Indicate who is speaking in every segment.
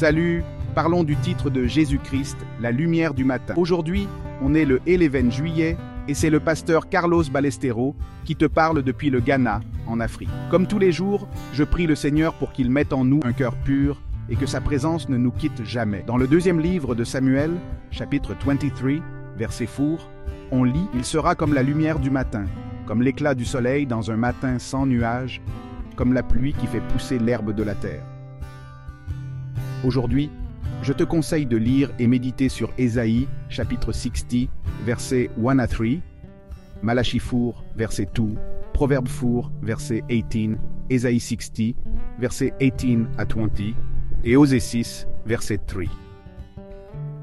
Speaker 1: Salut, parlons du titre de Jésus-Christ, la lumière du matin. Aujourd'hui, on est le 11 juillet et c'est le pasteur Carlos Balestero qui te parle depuis le Ghana, en Afrique. Comme tous les jours, je prie le Seigneur pour qu'il mette en nous un cœur pur et que sa présence ne nous quitte jamais. Dans le deuxième livre de Samuel, chapitre 23, verset four, on lit « Il sera comme la lumière du matin, comme l'éclat du soleil dans un matin sans nuages, comme la pluie qui fait pousser l'herbe de la terre. » Aujourd'hui, je te conseille de lire et méditer sur Ésaïe, chapitre 60, verset 1 à 3, Malachi 4, verset 2, Proverbe 4, verset 18, Ésaïe 60, verset 18 à 20, et Osée 6, verset 3.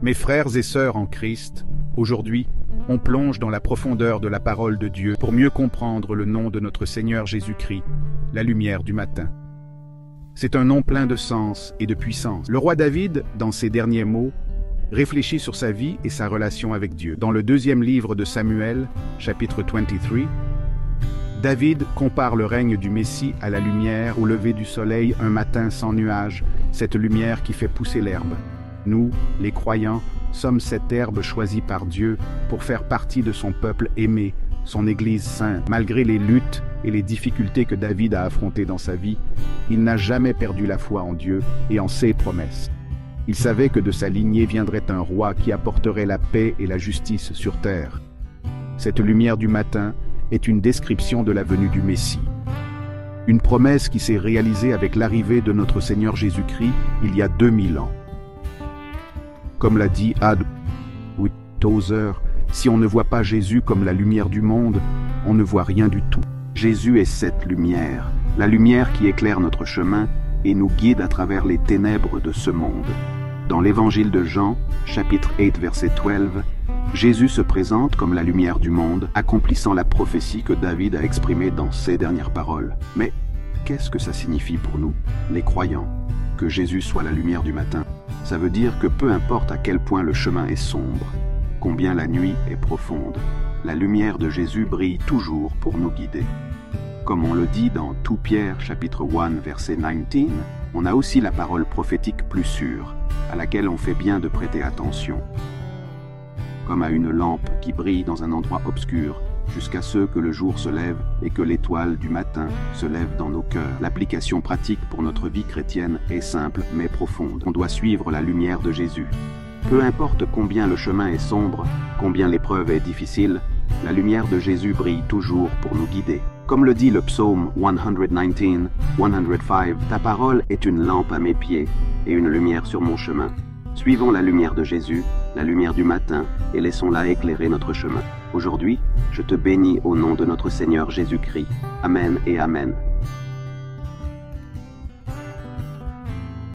Speaker 1: Mes frères et sœurs en Christ, aujourd'hui, on plonge dans la profondeur de la parole de Dieu pour mieux comprendre le nom de notre Seigneur Jésus-Christ, la lumière du matin. C'est un nom plein de sens et de puissance. Le roi David, dans ses derniers mots, réfléchit sur sa vie et sa relation avec Dieu. Dans le deuxième livre de Samuel, chapitre 23, David compare le règne du Messie à la lumière au lever du soleil un matin sans nuages, cette lumière qui fait pousser l'herbe. Nous, les croyants, sommes cette herbe choisie par Dieu pour faire partie de son peuple aimé, son Église sainte. Malgré les luttes et les difficultés que David a affrontées dans sa vie, il n'a jamais perdu la foi en Dieu et en ses promesses. Il savait que de sa lignée viendrait un roi qui apporterait la paix et la justice sur terre. Cette lumière du matin est une description de la venue du Messie. Une promesse qui s'est réalisée avec l'arrivée de notre Seigneur Jésus-Christ il y a 2000 ans. Comme l'a dit Ad Tozer, si on ne voit pas Jésus comme la lumière du monde, on ne voit rien du tout. Jésus est cette lumière, la lumière qui éclaire notre chemin et nous guide à travers les ténèbres de ce monde. Dans l'évangile de Jean, chapitre 8, verset 12, Jésus se présente comme la lumière du monde, accomplissant la prophétie que David a exprimée dans ses dernières paroles. Mais qu'est-ce que ça signifie pour nous, les croyants, que Jésus soit la lumière du matin? Ça veut dire que peu importe à quel point le chemin est sombre, combien la nuit est profonde, la lumière de Jésus brille toujours pour nous guider. Comme on le dit dans tout Pierre chapitre 1 verset 19, on a aussi la parole prophétique plus sûre, à laquelle on fait bien de prêter attention comme à une lampe qui brille dans un endroit obscur, jusqu'à ce que le jour se lève et que l'étoile du matin se lève dans nos cœurs. L'application pratique pour notre vie chrétienne est simple mais profonde. On doit suivre la lumière de Jésus. Peu importe combien le chemin est sombre, combien l'épreuve est difficile, la lumière de Jésus brille toujours pour nous guider. Comme le dit le psaume 119, 105, ta parole est une lampe à mes pieds et une lumière sur mon chemin. Suivons la lumière de Jésus, la lumière du matin, et laissons-la éclairer notre chemin. Aujourd'hui, je te bénis au nom de notre Seigneur Jésus-Christ. Amen et Amen.